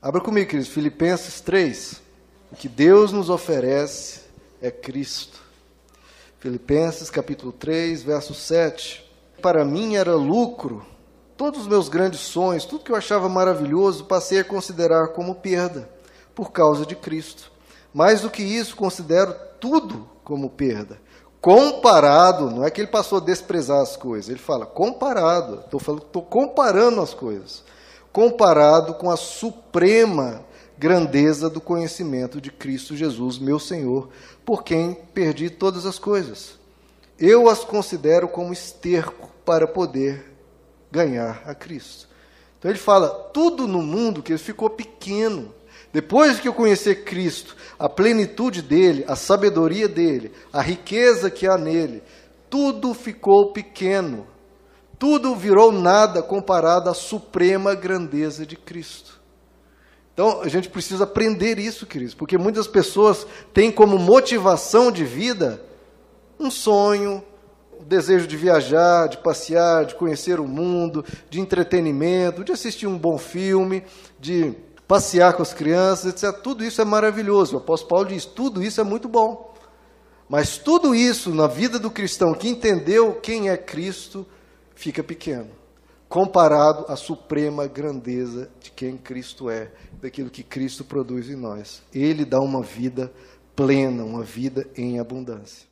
Abra comigo, queridos, Filipenses 3. O que Deus nos oferece é Cristo. Filipenses capítulo 3, verso 7. Para mim era lucro, todos os meus grandes sonhos, tudo que eu achava maravilhoso, passei a considerar como perda, por causa de Cristo. Mais do que isso, considero tudo como perda. Comparado, não é que ele passou a desprezar as coisas, ele fala comparado, estou falando, estou comparando as coisas, comparado com a suprema grandeza do conhecimento de Cristo Jesus, meu Senhor, por quem perdi todas as coisas. Eu as considero como esterco para poder ganhar a Cristo. Então ele fala, tudo no mundo que ele ficou pequeno. Depois que eu conhecer Cristo, a plenitude dele, a sabedoria dele, a riqueza que há nele, tudo ficou pequeno. Tudo virou nada comparado à suprema grandeza de Cristo. Então, a gente precisa aprender isso, queridos, porque muitas pessoas têm como motivação de vida um sonho, o desejo de viajar, de passear, de conhecer o mundo, de entretenimento, de assistir um bom filme, de passear com as crianças, etc. Tudo isso é maravilhoso. O apóstolo Paulo diz: tudo isso é muito bom. Mas tudo isso na vida do cristão que entendeu quem é Cristo fica pequeno comparado à suprema grandeza de quem Cristo é, daquilo que Cristo produz em nós. Ele dá uma vida plena, uma vida em abundância.